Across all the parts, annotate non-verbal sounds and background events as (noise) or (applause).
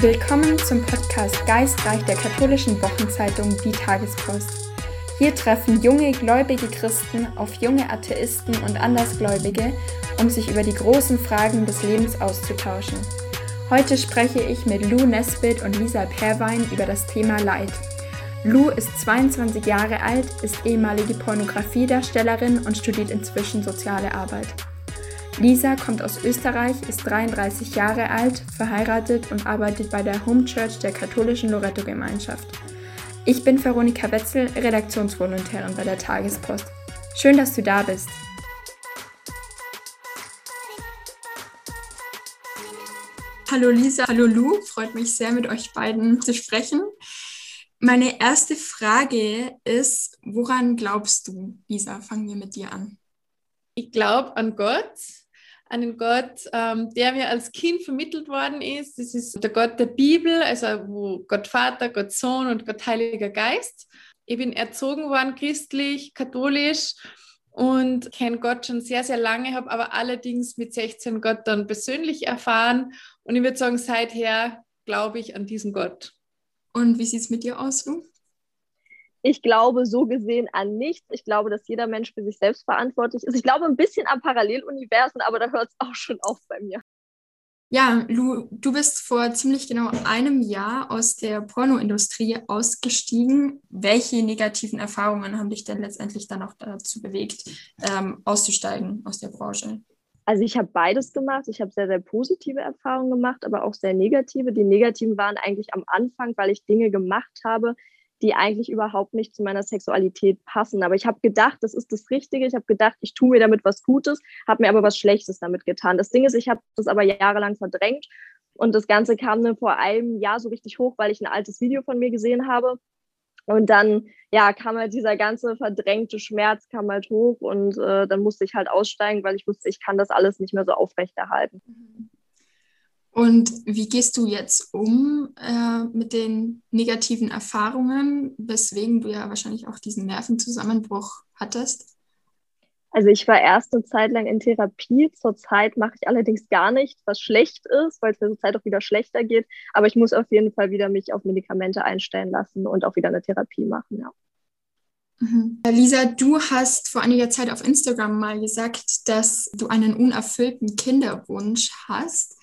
Willkommen zum Podcast Geistreich der katholischen Wochenzeitung Die Tagespost. Hier treffen junge gläubige Christen auf junge Atheisten und Andersgläubige, um sich über die großen Fragen des Lebens auszutauschen. Heute spreche ich mit Lou Nesbitt und Lisa Perwein über das Thema Leid. Lou ist 22 Jahre alt, ist ehemalige Pornografiedarstellerin und studiert inzwischen soziale Arbeit. Lisa kommt aus Österreich, ist 33 Jahre alt, verheiratet und arbeitet bei der Home Church der katholischen Loretto-Gemeinschaft. Ich bin Veronika Wetzel, Redaktionsvolontärin bei der Tagespost. Schön, dass du da bist. Hallo Lisa, hallo Lou, freut mich sehr, mit euch beiden zu sprechen. Meine erste Frage ist, woran glaubst du, Lisa? Fangen wir mit dir an. Ich glaube an Gott an den Gott, ähm, der mir als Kind vermittelt worden ist. Das ist der Gott der Bibel, also wo Gott Vater, Gott Sohn und Gott Heiliger Geist. Ich bin erzogen worden christlich, katholisch und kenne Gott schon sehr, sehr lange, habe aber allerdings mit 16 Gott dann persönlich erfahren. Und ich würde sagen, seither glaube ich an diesen Gott. Und wie sieht es mit dir aus, Lu? Ich glaube so gesehen an nichts. Ich glaube, dass jeder Mensch für sich selbst verantwortlich ist. Ich glaube ein bisschen an Paralleluniversen, aber da hört es auch schon auf bei mir. Ja, Lu, du bist vor ziemlich genau einem Jahr aus der Pornoindustrie ausgestiegen. Welche negativen Erfahrungen haben dich denn letztendlich dann auch dazu bewegt, ähm, auszusteigen aus der Branche? Also ich habe beides gemacht. Ich habe sehr, sehr positive Erfahrungen gemacht, aber auch sehr negative. Die negativen waren eigentlich am Anfang, weil ich Dinge gemacht habe, die eigentlich überhaupt nicht zu meiner Sexualität passen. Aber ich habe gedacht, das ist das Richtige. Ich habe gedacht, ich tue mir damit was Gutes, habe mir aber was Schlechtes damit getan. Das Ding ist, ich habe das aber jahrelang verdrängt und das Ganze kam dann vor einem Jahr so richtig hoch, weil ich ein altes Video von mir gesehen habe. Und dann, ja, kam halt dieser ganze verdrängte Schmerz kam halt hoch und äh, dann musste ich halt aussteigen, weil ich wusste, ich kann das alles nicht mehr so aufrechterhalten. Mhm. Und wie gehst du jetzt um äh, mit den negativen Erfahrungen, weswegen du ja wahrscheinlich auch diesen Nervenzusammenbruch hattest? Also ich war erst eine Zeit lang in Therapie. Zurzeit mache ich allerdings gar nichts, was schlecht ist, weil es mir zurzeit auch wieder schlechter geht. Aber ich muss auf jeden Fall wieder mich auf Medikamente einstellen lassen und auch wieder eine Therapie machen, ja. Mhm. Lisa, du hast vor einiger Zeit auf Instagram mal gesagt, dass du einen unerfüllten Kinderwunsch hast.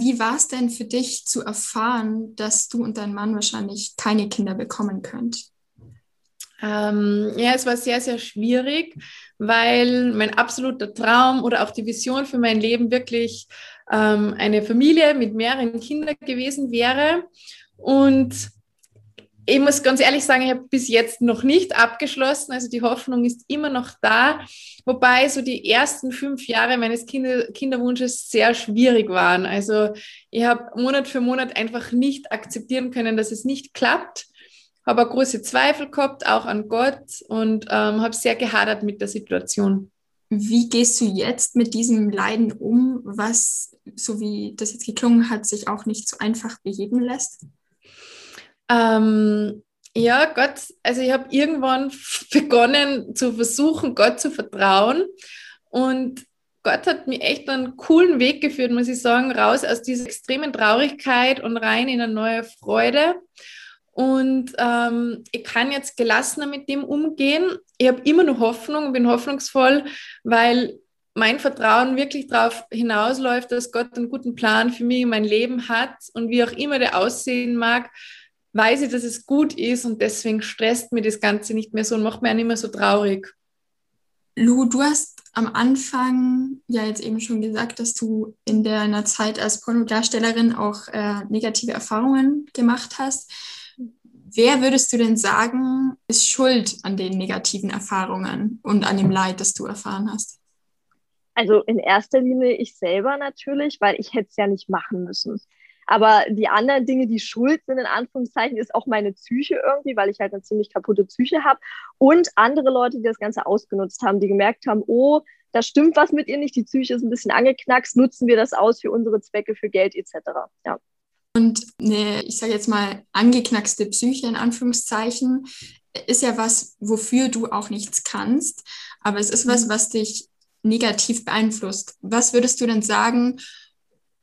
Wie war es denn für dich zu erfahren, dass du und dein Mann wahrscheinlich keine Kinder bekommen könnt? Ähm, ja, es war sehr, sehr schwierig, weil mein absoluter Traum oder auch die Vision für mein Leben wirklich ähm, eine Familie mit mehreren Kindern gewesen wäre. Und ich muss ganz ehrlich sagen, ich habe bis jetzt noch nicht abgeschlossen. Also die Hoffnung ist immer noch da. Wobei so die ersten fünf Jahre meines Kinder Kinderwunsches sehr schwierig waren. Also ich habe Monat für Monat einfach nicht akzeptieren können, dass es nicht klappt. Habe große Zweifel gehabt, auch an Gott und ähm, habe sehr gehadert mit der Situation. Wie gehst du jetzt mit diesem Leiden um, was, so wie das jetzt geklungen hat, sich auch nicht so einfach beheben lässt? Ähm, ja, Gott, also ich habe irgendwann (laughs) begonnen zu versuchen, Gott zu vertrauen. Und Gott hat mir echt einen coolen Weg geführt, muss ich sagen, raus aus dieser extremen Traurigkeit und rein in eine neue Freude. Und ähm, ich kann jetzt gelassener mit dem umgehen. Ich habe immer noch Hoffnung, bin hoffnungsvoll, weil mein Vertrauen wirklich darauf hinausläuft, dass Gott einen guten Plan für mich und mein Leben hat und wie auch immer der aussehen mag, weiß ich, dass es gut ist und deswegen stresst mir das Ganze nicht mehr so und macht mir auch nicht mehr so traurig. Lu, du hast am Anfang ja jetzt eben schon gesagt, dass du in deiner Zeit als Pornodarstellerin auch äh, negative Erfahrungen gemacht hast. Wer würdest du denn sagen, ist schuld an den negativen Erfahrungen und an dem Leid, das du erfahren hast? Also in erster Linie ich selber natürlich, weil ich hätte es ja nicht machen müssen. Aber die anderen Dinge, die schuld sind, in Anführungszeichen, ist auch meine Psyche irgendwie, weil ich halt eine ziemlich kaputte Psyche habe. Und andere Leute, die das Ganze ausgenutzt haben, die gemerkt haben, oh, da stimmt was mit ihr nicht, die Psyche ist ein bisschen angeknackst, nutzen wir das aus für unsere Zwecke, für Geld etc. Ja. Und eine, ich sage jetzt mal, angeknackste Psyche in Anführungszeichen ist ja was, wofür du auch nichts kannst, aber es ist was, mhm. was dich negativ beeinflusst. Was würdest du denn sagen,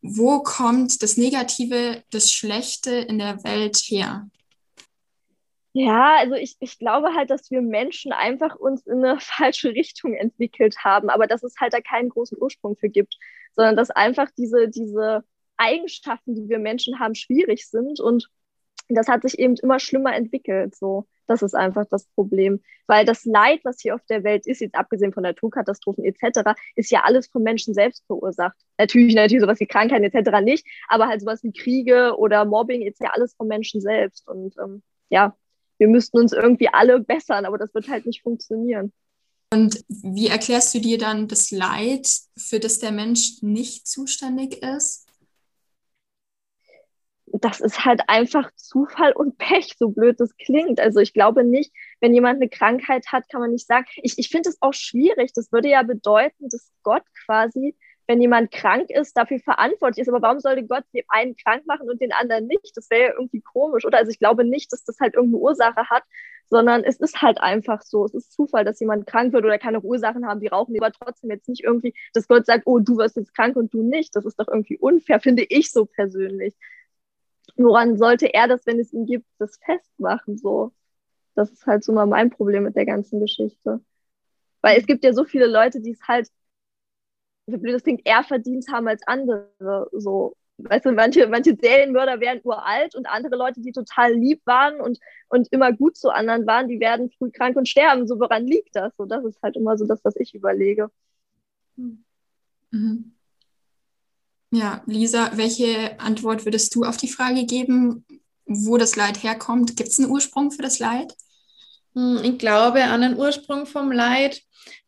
wo kommt das Negative, das Schlechte in der Welt her? Ja, also ich, ich glaube halt, dass wir Menschen einfach uns in eine (laughs) falsche Richtung entwickelt haben, aber dass es halt da keinen großen Ursprung für gibt, sondern dass einfach diese, diese Eigenschaften, die wir Menschen haben, schwierig sind und das hat sich eben immer schlimmer entwickelt. So, das ist einfach das Problem. Weil das Leid, was hier auf der Welt ist, jetzt abgesehen von Naturkatastrophen etc., ist ja alles vom Menschen selbst verursacht. Natürlich, natürlich sowas wie Krankheiten etc. nicht, aber halt sowas wie Kriege oder Mobbing ist ja alles vom Menschen selbst. Und ähm, ja, wir müssten uns irgendwie alle bessern, aber das wird halt nicht funktionieren. Und wie erklärst du dir dann das Leid, für das der Mensch nicht zuständig ist? Das ist halt einfach Zufall und Pech, so blöd das klingt. Also ich glaube nicht, wenn jemand eine Krankheit hat, kann man nicht sagen. Ich, ich finde es auch schwierig. Das würde ja bedeuten, dass Gott quasi wenn jemand krank ist, dafür verantwortlich ist. Aber warum sollte Gott den einen krank machen und den anderen nicht? Das wäre ja irgendwie komisch, oder? Also ich glaube nicht, dass das halt irgendeine Ursache hat, sondern es ist halt einfach so. Es ist Zufall, dass jemand krank wird oder keine Ursachen haben, die rauchen, aber trotzdem jetzt nicht irgendwie, dass Gott sagt, oh, du wirst jetzt krank und du nicht. Das ist doch irgendwie unfair, finde ich so persönlich. Woran sollte er das, wenn es ihn gibt, das festmachen? So, das ist halt so mal mein Problem mit der ganzen Geschichte. Weil es gibt ja so viele Leute, die es halt wie blöd das klingt, eher verdient haben als andere. So, weißt du, manche, manche Serienmörder werden uralt und andere Leute, die total lieb waren und, und immer gut zu anderen waren, die werden früh krank und sterben. So, woran liegt das? So, das ist halt immer so das, was ich überlege. Mhm. Ja, Lisa, welche Antwort würdest du auf die Frage geben, wo das Leid herkommt? Gibt es einen Ursprung für das Leid? Hm, ich glaube an den Ursprung vom Leid.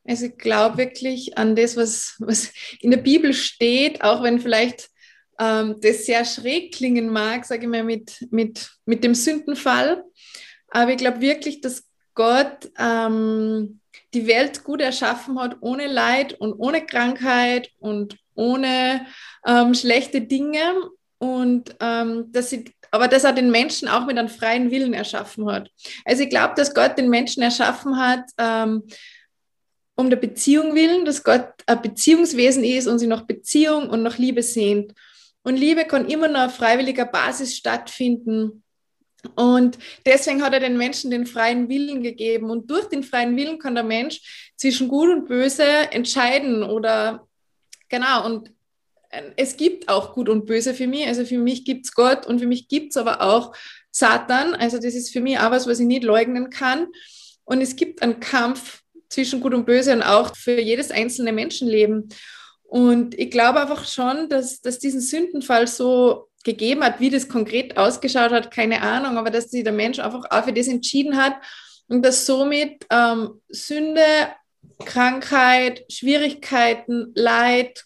Also ich glaube wirklich an das, was, was in der Bibel steht, auch wenn vielleicht ähm, das sehr schräg klingen mag, sage ich mal, mit, mit, mit dem Sündenfall. Aber ich glaube wirklich, dass Gott ähm, die Welt gut erschaffen hat, ohne Leid und ohne Krankheit und ohne ähm, schlechte Dinge. Und ähm, dass sie, aber dass er den Menschen auch mit einem freien Willen erschaffen hat. Also ich glaube, dass Gott den Menschen erschaffen hat, ähm, um der Beziehung willen, dass Gott ein Beziehungswesen ist und sie nach Beziehung und nach Liebe sehnt. Und Liebe kann immer nur auf freiwilliger Basis stattfinden. Und deswegen hat er den Menschen den freien Willen gegeben. Und durch den freien Willen kann der Mensch zwischen Gut und Böse entscheiden oder genau. Und es gibt auch Gut und Böse für mich. Also für mich gibt es Gott und für mich gibt es aber auch Satan. Also das ist für mich auch was, was ich nicht leugnen kann. Und es gibt einen Kampf zwischen Gut und Böse und auch für jedes einzelne Menschenleben. Und ich glaube einfach schon, dass, dass diesen Sündenfall so gegeben hat, wie das konkret ausgeschaut hat, keine Ahnung, aber dass sich der Mensch einfach auch für das entschieden hat und dass somit ähm, Sünde, Krankheit, Schwierigkeiten, Leid,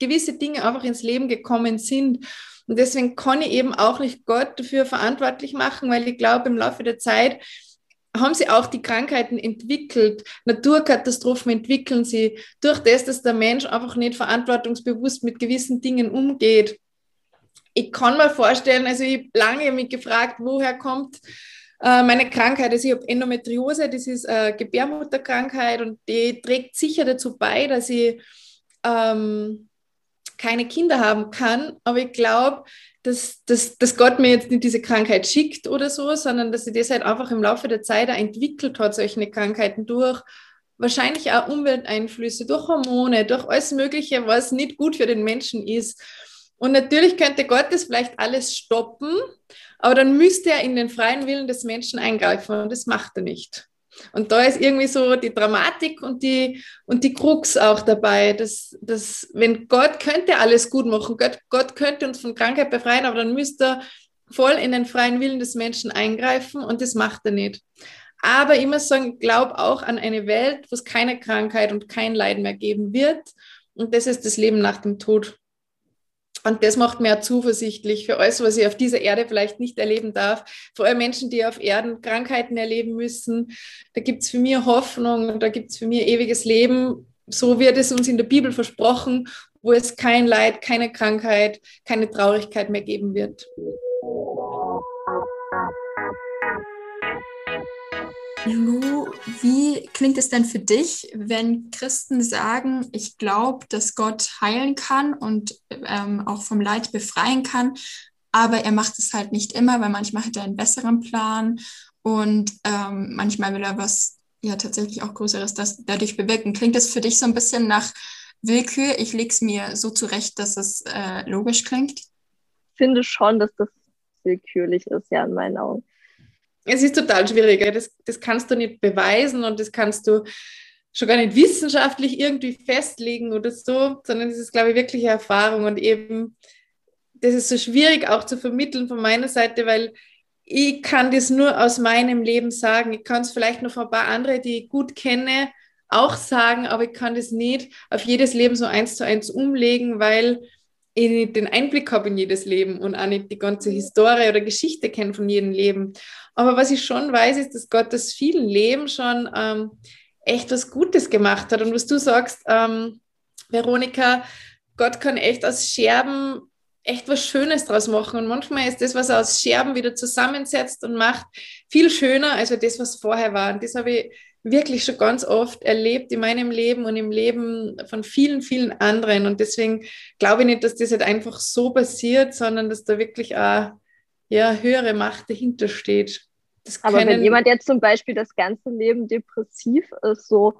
gewisse Dinge einfach ins Leben gekommen sind. Und deswegen kann ich eben auch nicht Gott dafür verantwortlich machen, weil ich glaube, im Laufe der Zeit haben sie auch die Krankheiten entwickelt. Naturkatastrophen entwickeln sie durch das, dass der Mensch einfach nicht verantwortungsbewusst mit gewissen Dingen umgeht. Ich kann mir vorstellen, also ich habe lange mich gefragt, woher kommt meine Krankheit. Also ich habe Endometriose, das ist eine Gebärmutterkrankheit und die trägt sicher dazu bei, dass ich ähm, keine Kinder haben kann. Aber ich glaube, dass, dass, dass Gott mir jetzt nicht diese Krankheit schickt oder so, sondern dass sie das halt einfach im Laufe der Zeit entwickelt hat, solche Krankheiten durch wahrscheinlich auch Umwelteinflüsse, durch Hormone, durch alles Mögliche, was nicht gut für den Menschen ist. Und natürlich könnte Gott das vielleicht alles stoppen, aber dann müsste er in den freien Willen des Menschen eingreifen und das macht er nicht. Und da ist irgendwie so die Dramatik und die, und die Krux auch dabei, dass, dass wenn Gott könnte alles gut machen, Gott, Gott könnte uns von Krankheit befreien, aber dann müsste er voll in den freien Willen des Menschen eingreifen und das macht er nicht. Aber muss sagen, ich glaube auch an eine Welt, wo es keine Krankheit und kein Leid mehr geben wird. Und das ist das Leben nach dem Tod. Und das macht mir zuversichtlich für alles, was ich auf dieser Erde vielleicht nicht erleben darf. Vor allem Menschen, die auf Erden Krankheiten erleben müssen. Da gibt es für mich Hoffnung da gibt es für mich ewiges Leben. So wird es uns in der Bibel versprochen, wo es kein Leid, keine Krankheit, keine Traurigkeit mehr geben wird. Lu, wie klingt es denn für dich, wenn Christen sagen, ich glaube, dass Gott heilen kann und ähm, auch vom Leid befreien kann, aber er macht es halt nicht immer, weil manchmal hat er einen besseren Plan und ähm, manchmal will er was ja tatsächlich auch Größeres das dadurch bewirken. Klingt das für dich so ein bisschen nach Willkür? Ich lege es mir so zurecht, dass es äh, logisch klingt. Ich finde schon, dass das willkürlich ist, ja, in meinen Augen. Es ist total schwierig. Das, das kannst du nicht beweisen und das kannst du schon gar nicht wissenschaftlich irgendwie festlegen oder so, sondern es ist, glaube ich, wirklich eine Erfahrung und eben, das ist so schwierig auch zu vermitteln von meiner Seite, weil ich kann das nur aus meinem Leben sagen. Ich kann es vielleicht noch von ein paar andere, die ich gut kenne, auch sagen, aber ich kann das nicht auf jedes Leben so eins zu eins umlegen, weil den Einblick habe in jedes Leben und auch nicht die ganze Historie oder Geschichte kenne von jedem Leben. Aber was ich schon weiß, ist, dass Gott das vielen Leben schon ähm, echt was Gutes gemacht hat. Und was du sagst, ähm, Veronika, Gott kann echt aus Scherben echt was Schönes draus machen. Und manchmal ist das, was er aus Scherben wieder zusammensetzt und macht, viel schöner als das, was vorher war. Und das habe ich wirklich schon ganz oft erlebt in meinem Leben und im Leben von vielen, vielen anderen. Und deswegen glaube ich nicht, dass das halt einfach so passiert, sondern dass da wirklich auch ja, höhere Macht dahinter steht. Aber wenn jemand jetzt zum Beispiel das ganze Leben depressiv ist, so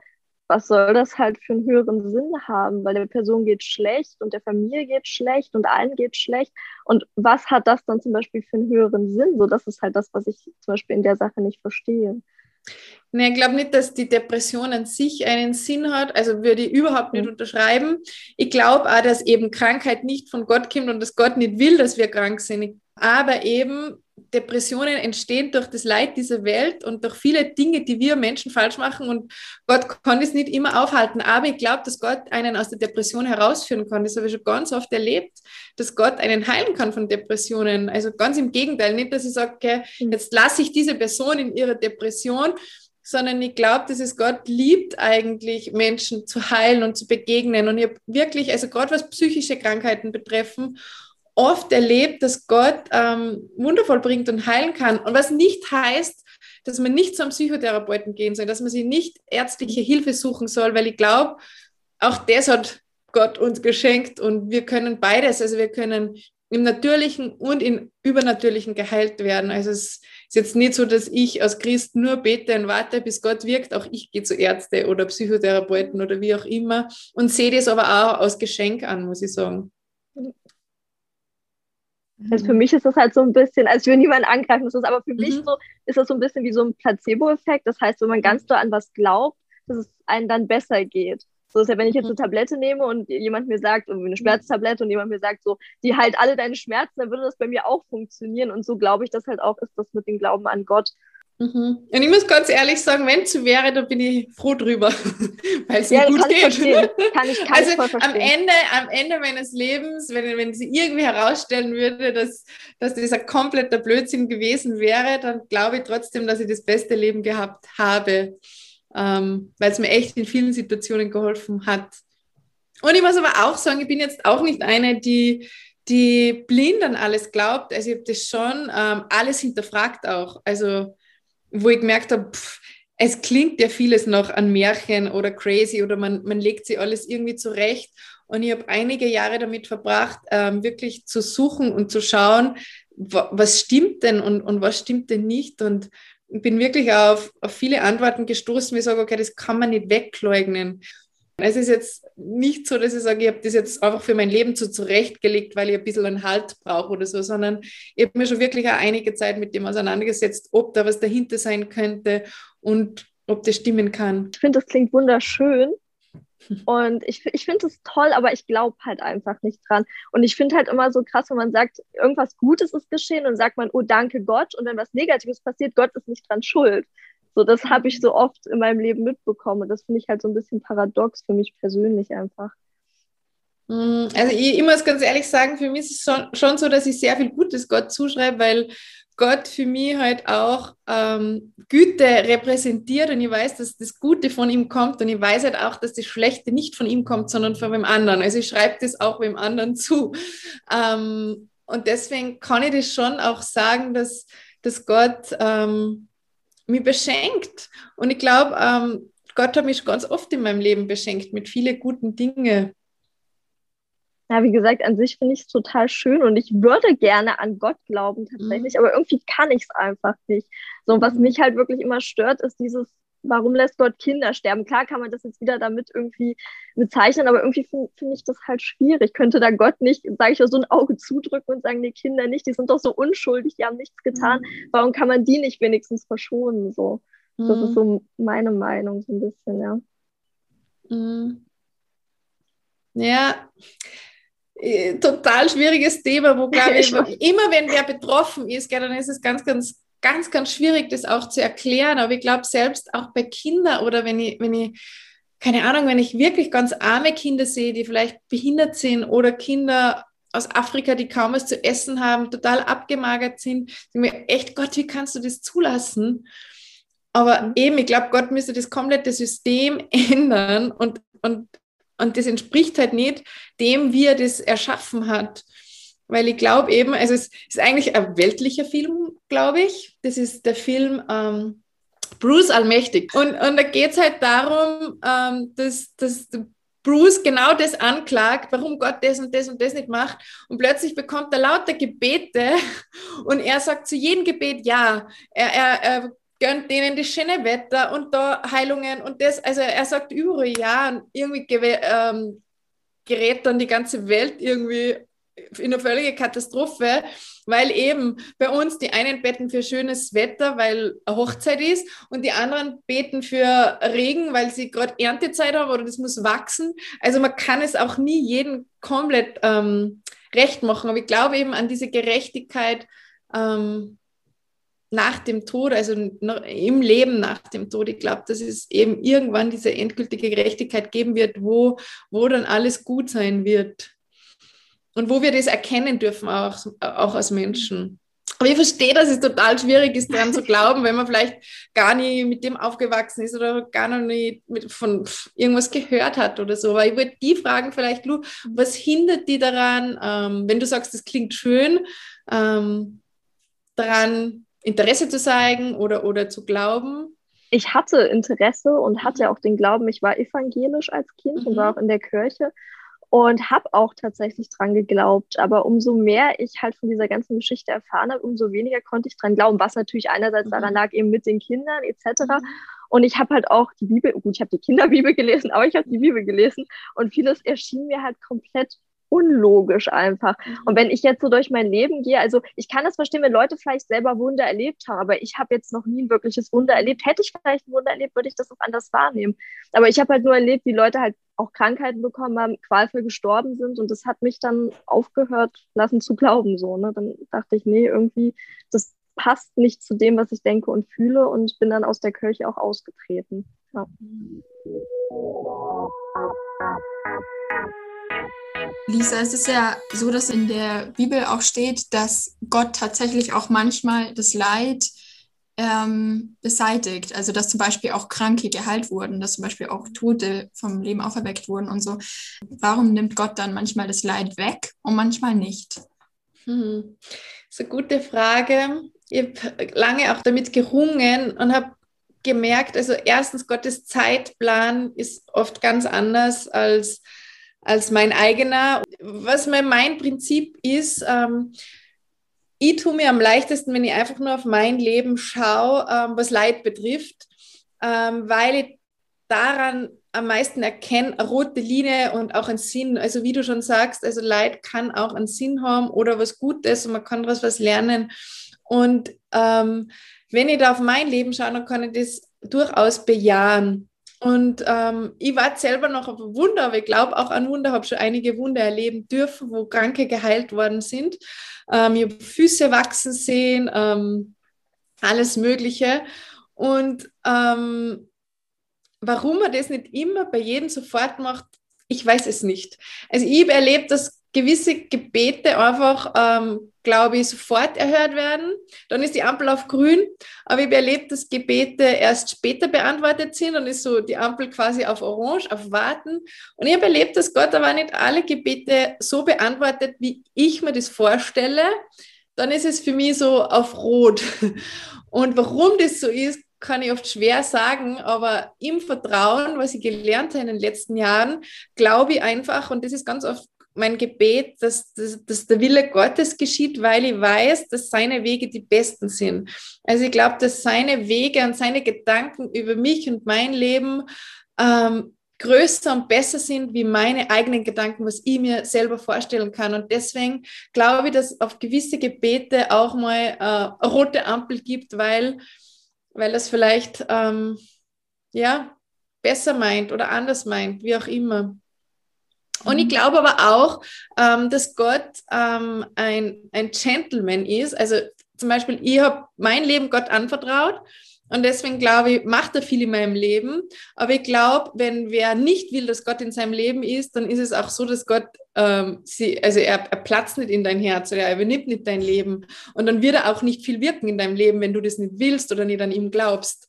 was soll das halt für einen höheren Sinn haben? Weil der Person geht schlecht und der Familie geht schlecht und allen geht schlecht. Und was hat das dann zum Beispiel für einen höheren Sinn? So, das ist halt das, was ich zum Beispiel in der Sache nicht verstehe. Nee, ich glaube nicht, dass die Depression an sich einen Sinn hat. Also würde ich überhaupt nicht mhm. unterschreiben. Ich glaube auch, dass eben Krankheit nicht von Gott kommt und dass Gott nicht will, dass wir krank sind. Aber eben Depressionen entstehen durch das Leid dieser Welt und durch viele Dinge, die wir Menschen falsch machen. Und Gott kann es nicht immer aufhalten. Aber ich glaube, dass Gott einen aus der Depression herausführen kann. Das habe ich schon ganz oft erlebt, dass Gott einen heilen kann von Depressionen. Also ganz im Gegenteil. Nicht, dass ich sage, okay, mhm. jetzt lasse ich diese Person in ihrer Depression, sondern ich glaube, dass es Gott liebt eigentlich, Menschen zu heilen und zu begegnen. Und ich habe wirklich, also gerade was psychische Krankheiten betreffen, oft erlebt, dass Gott ähm, wundervoll bringt und heilen kann. Und was nicht heißt, dass man nicht zum Psychotherapeuten gehen soll, dass man sich nicht ärztliche Hilfe suchen soll, weil ich glaube, auch das hat Gott uns geschenkt und wir können beides. Also wir können im Natürlichen und im Übernatürlichen geheilt werden. Also es ist jetzt nicht so, dass ich als Christ nur bete und warte, bis Gott wirkt. Auch ich gehe zu Ärzte oder Psychotherapeuten oder wie auch immer und sehe das aber auch als Geschenk an, muss ich sagen. Also für mhm. mich ist das halt so ein bisschen, als würde niemand angreifen, das ist aber für mhm. mich so, ist das so ein bisschen wie so ein Placebo-Effekt. Das heißt, wenn man ganz doll an was glaubt, dass es einem dann besser geht. So ist ja, wenn ich jetzt mhm. eine Tablette nehme und jemand mir sagt, eine Schmerztablette und jemand mir sagt, so, die halt alle deine Schmerzen, dann würde das bei mir auch funktionieren. Und so glaube ich das halt auch, ist das mit dem Glauben an Gott. Mhm. Und ich muss ganz ehrlich sagen, wenn es so wäre, dann bin ich froh drüber, (laughs) weil es ja, mir gut geht. Kann ich, kann also ich am Ende, am Ende meines Lebens, wenn, wenn sie irgendwie herausstellen würde, dass, dass das ein kompletter Blödsinn gewesen wäre, dann glaube ich trotzdem, dass ich das beste Leben gehabt habe, ähm, weil es mir echt in vielen Situationen geholfen hat. Und ich muss aber auch sagen, ich bin jetzt auch nicht eine, die, die blind an alles glaubt. Also ich habe das schon ähm, alles hinterfragt auch. Also wo ich gemerkt habe, es klingt ja vieles noch an Märchen oder crazy oder man, man legt sie alles irgendwie zurecht. Und ich habe einige Jahre damit verbracht, ähm, wirklich zu suchen und zu schauen, was stimmt denn und, und was stimmt denn nicht. Und bin wirklich auf, auf viele Antworten gestoßen, wie ich sage, okay, das kann man nicht wegleugnen. Es ist jetzt nicht so, dass ich sage, ich habe das jetzt einfach für mein Leben so zurechtgelegt, weil ich ein bisschen einen Halt brauche oder so, sondern ich habe mir schon wirklich auch einige Zeit mit dem auseinandergesetzt, ob da was dahinter sein könnte und ob das stimmen kann. Ich finde, das klingt wunderschön. Und ich, ich finde es toll, aber ich glaube halt einfach nicht dran. Und ich finde halt immer so krass, wenn man sagt, irgendwas Gutes ist geschehen und sagt man, oh danke Gott. Und wenn was Negatives passiert, Gott ist nicht dran schuld. So, das habe ich so oft in meinem Leben mitbekommen. Und das finde ich halt so ein bisschen paradox für mich persönlich einfach. Mm, also ich, ich muss ganz ehrlich sagen, für mich ist es schon, so, dass ich sehr viel Gutes Gott zuschreibe, weil Gott für mich halt auch ähm, Güte repräsentiert und ich weiß, dass das Gute von ihm kommt und ich weiß halt auch, dass das Schlechte nicht von ihm kommt, sondern von wem anderen. Also ich schreibe das auch wem anderen (laughs) zu. Ähm, und deswegen kann ich das schon auch sagen, dass, dass Gott ähm, mich beschenkt. Und ich glaube, ähm, Gott hat mich ganz oft in meinem Leben beschenkt mit vielen guten Dingen. Ja, wie gesagt, an sich finde ich es total schön und ich würde gerne an Gott glauben tatsächlich, mhm. aber irgendwie kann ich es einfach nicht. So, was mhm. mich halt wirklich immer stört, ist dieses, warum lässt Gott Kinder sterben? Klar kann man das jetzt wieder damit irgendwie bezeichnen, aber irgendwie finde find ich das halt schwierig. Könnte da Gott nicht, sage ich, so ein Auge zudrücken und sagen, nee, Kinder nicht, die sind doch so unschuldig, die haben nichts getan. Mhm. Warum kann man die nicht wenigstens verschonen? So, das ist mhm. so meine Meinung so ein bisschen, ja. Mhm. Ja, äh, total schwieriges Thema, wo glaube ich, (laughs) immer wenn wer betroffen ist, gell, dann ist es ganz, ganz, ganz, ganz schwierig, das auch zu erklären. Aber ich glaube, selbst auch bei Kindern oder wenn ich, wenn ich, keine Ahnung, wenn ich wirklich ganz arme Kinder sehe, die vielleicht behindert sind oder Kinder aus Afrika, die kaum was zu essen haben, total abgemagert sind, die mir echt, Gott, wie kannst du das zulassen? Aber mhm. eben, ich glaube, Gott müsste das komplette System (laughs) ändern und, und und das entspricht halt nicht dem, wie er das erschaffen hat. Weil ich glaube eben, also es ist eigentlich ein weltlicher Film, glaube ich. Das ist der Film ähm, Bruce Allmächtig. Und, und da geht es halt darum, ähm, dass, dass Bruce genau das anklagt, warum Gott das und das und das nicht macht. Und plötzlich bekommt er lauter Gebete (laughs) und er sagt zu jedem Gebet ja. Er, er, er gönnt denen das schöne Wetter und da Heilungen und das, also er sagt überall ja und irgendwie ähm, gerät dann die ganze Welt irgendwie in eine völlige Katastrophe, weil eben bei uns die einen beten für schönes Wetter, weil eine Hochzeit ist und die anderen beten für Regen, weil sie gerade Erntezeit haben oder das muss wachsen. Also man kann es auch nie jedem komplett ähm, recht machen, aber ich glaube eben an diese Gerechtigkeit, ähm, nach dem Tod, also im Leben nach dem Tod. Ich glaube, dass es eben irgendwann diese endgültige Gerechtigkeit geben wird, wo, wo dann alles gut sein wird. Und wo wir das erkennen dürfen, auch, auch als Menschen. Aber ich verstehe, dass es total schwierig ist, daran zu (laughs) glauben, wenn man vielleicht gar nicht mit dem aufgewachsen ist oder gar noch nicht mit, von irgendwas gehört hat oder so. Aber ich würde die fragen, vielleicht, Lu, was hindert die daran, ähm, wenn du sagst, das klingt schön, ähm, daran Interesse zu zeigen oder, oder zu glauben? Ich hatte Interesse und hatte mhm. auch den Glauben, ich war evangelisch als Kind mhm. und war auch in der Kirche und habe auch tatsächlich dran geglaubt. Aber umso mehr ich halt von dieser ganzen Geschichte erfahren habe, umso weniger konnte ich dran glauben, was natürlich einerseits mhm. daran lag, eben mit den Kindern etc. Mhm. Und ich habe halt auch die Bibel, gut, ich habe die Kinderbibel gelesen, aber ich habe die Bibel gelesen und vieles erschien mir halt komplett unlogisch einfach. Und mhm. wenn ich jetzt so durch mein Leben gehe, also ich kann das verstehen, wenn Leute vielleicht selber Wunder erlebt haben, aber ich habe jetzt noch nie ein wirkliches Wunder erlebt. Hätte ich vielleicht ein Wunder erlebt, würde ich das auch anders wahrnehmen. Aber ich habe halt nur erlebt, wie Leute halt auch Krankheiten bekommen haben, qualvoll gestorben sind und das hat mich dann aufgehört lassen zu glauben. So, ne? Dann dachte ich, nee, irgendwie, das passt nicht zu dem, was ich denke und fühle und bin dann aus der Kirche auch ausgetreten. Ja. Lisa, es ist ja so, dass in der Bibel auch steht, dass Gott tatsächlich auch manchmal das Leid ähm, beseitigt. Also dass zum Beispiel auch Kranke geheilt wurden, dass zum Beispiel auch Tote vom Leben auferweckt wurden und so. Warum nimmt Gott dann manchmal das Leid weg und manchmal nicht? Hm. Eine gute Frage. Ich habe lange auch damit gerungen und habe gemerkt, also erstens, Gottes Zeitplan ist oft ganz anders als als mein eigener. Was mein Prinzip ist, ähm, ich tue mir am leichtesten, wenn ich einfach nur auf mein Leben schaue, ähm, was Leid betrifft, ähm, weil ich daran am meisten erkenne, eine rote Linie und auch einen Sinn. Also wie du schon sagst, also Leid kann auch einen Sinn haben oder was Gutes und man kann daraus was lernen. Und ähm, wenn ich da auf mein Leben schaue, dann kann ich das durchaus bejahen. Und ähm, ich war selber noch auf Wunder, aber ich glaube auch an Wunder, habe schon einige Wunder erleben dürfen, wo Kranke geheilt worden sind. Ähm, ich habe Füße wachsen sehen, ähm, alles Mögliche. Und ähm, warum man das nicht immer bei jedem sofort macht, ich weiß es nicht. Also ich habe erlebt, dass gewisse Gebete einfach, ähm, glaube ich, sofort erhört werden. Dann ist die Ampel auf grün. Aber ich habe erlebt, dass Gebete erst später beantwortet sind. Dann ist so die Ampel quasi auf orange, auf warten. Und ich habe erlebt, dass Gott aber nicht alle Gebete so beantwortet, wie ich mir das vorstelle. Dann ist es für mich so auf rot. (laughs) Und warum das so ist, kann ich oft schwer sagen, aber im Vertrauen, was ich gelernt habe in den letzten Jahren, glaube ich einfach, und das ist ganz oft mein Gebet, dass, dass, dass, der Wille Gottes geschieht, weil ich weiß, dass seine Wege die besten sind. Also ich glaube, dass seine Wege und seine Gedanken über mich und mein Leben ähm, größer und besser sind wie meine eigenen Gedanken, was ich mir selber vorstellen kann. Und deswegen glaube ich, dass auf gewisse Gebete auch mal äh, eine rote Ampel gibt, weil, weil das vielleicht ähm, ja, besser meint oder anders meint, wie auch immer. Und ich mhm. glaube aber auch, ähm, dass Gott ähm, ein, ein Gentleman ist. Also zum Beispiel, ich habe mein Leben Gott anvertraut und deswegen glaube ich, macht er viel in meinem Leben. Aber ich glaube, wenn wer nicht will, dass Gott in seinem Leben ist, dann ist es auch so, dass Gott, ähm, sie, also er, er platzt nicht in dein Herz oder er übernimmt nicht dein Leben. Und dann wird er auch nicht viel wirken in deinem Leben, wenn du das nicht willst oder nicht an ihm glaubst.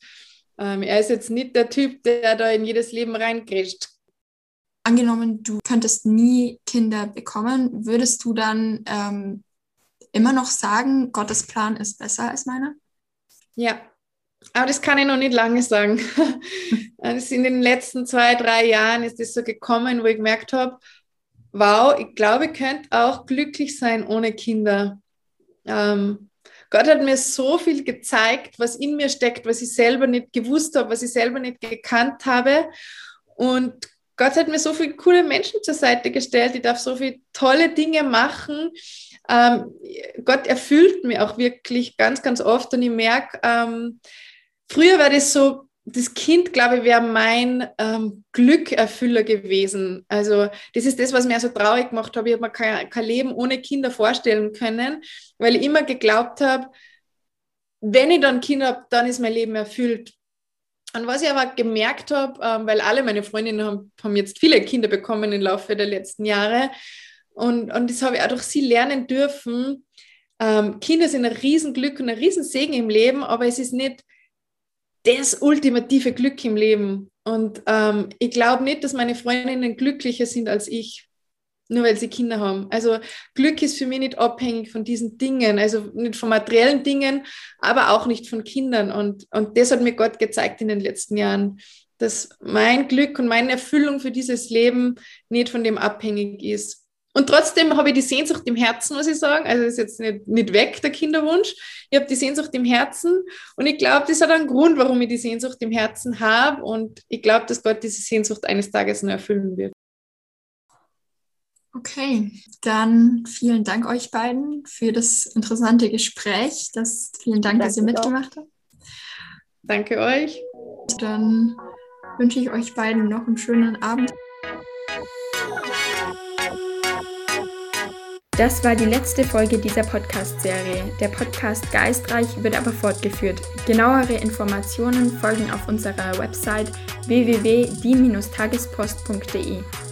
Ähm, er ist jetzt nicht der Typ, der da in jedes Leben reingrätscht angenommen, du könntest nie Kinder bekommen, würdest du dann ähm, immer noch sagen, Gottes Plan ist besser als meiner? Ja, aber das kann ich noch nicht lange sagen. (laughs) das in den letzten zwei, drei Jahren ist es so gekommen, wo ich gemerkt habe, wow, ich glaube, ich könnte auch glücklich sein ohne Kinder. Ähm, Gott hat mir so viel gezeigt, was in mir steckt, was ich selber nicht gewusst habe, was ich selber nicht gekannt habe. Und Gott hat mir so viele coole Menschen zur Seite gestellt. Ich darf so viele tolle Dinge machen. Ähm, Gott erfüllt mich auch wirklich ganz, ganz oft und ich merke, ähm, früher war das so, das Kind, glaube ich, wäre mein ähm, Glückerfüller gewesen. Also das ist das, was mir so traurig gemacht habe. Ich habe mir kein, kein Leben ohne Kinder vorstellen können, weil ich immer geglaubt habe, wenn ich dann Kinder habe, dann ist mein Leben erfüllt. Und was ich aber gemerkt habe, ähm, weil alle meine Freundinnen haben, haben jetzt viele Kinder bekommen im Laufe der letzten Jahre und, und das habe ich auch durch sie lernen dürfen. Ähm, Kinder sind ein Riesenglück und ein Riesensegen im Leben, aber es ist nicht das ultimative Glück im Leben. Und ähm, ich glaube nicht, dass meine Freundinnen glücklicher sind als ich nur weil sie Kinder haben. Also Glück ist für mich nicht abhängig von diesen Dingen, also nicht von materiellen Dingen, aber auch nicht von Kindern. Und, und das hat mir Gott gezeigt in den letzten Jahren, dass mein Glück und meine Erfüllung für dieses Leben nicht von dem abhängig ist. Und trotzdem habe ich die Sehnsucht im Herzen, muss ich sagen. Also ist jetzt nicht, nicht weg, der Kinderwunsch. Ich habe die Sehnsucht im Herzen. Und ich glaube, das hat einen Grund, warum ich die Sehnsucht im Herzen habe. Und ich glaube, dass Gott diese Sehnsucht eines Tages nur erfüllen wird. Okay, dann vielen Dank euch beiden für das interessante Gespräch. Das, vielen Dank, Danke dass ihr mitgemacht habt. Danke euch. Dann wünsche ich euch beiden noch einen schönen Abend. Das war die letzte Folge dieser Podcast-Serie. Der Podcast Geistreich wird aber fortgeführt. Genauere Informationen folgen auf unserer Website www.die-tagespost.de.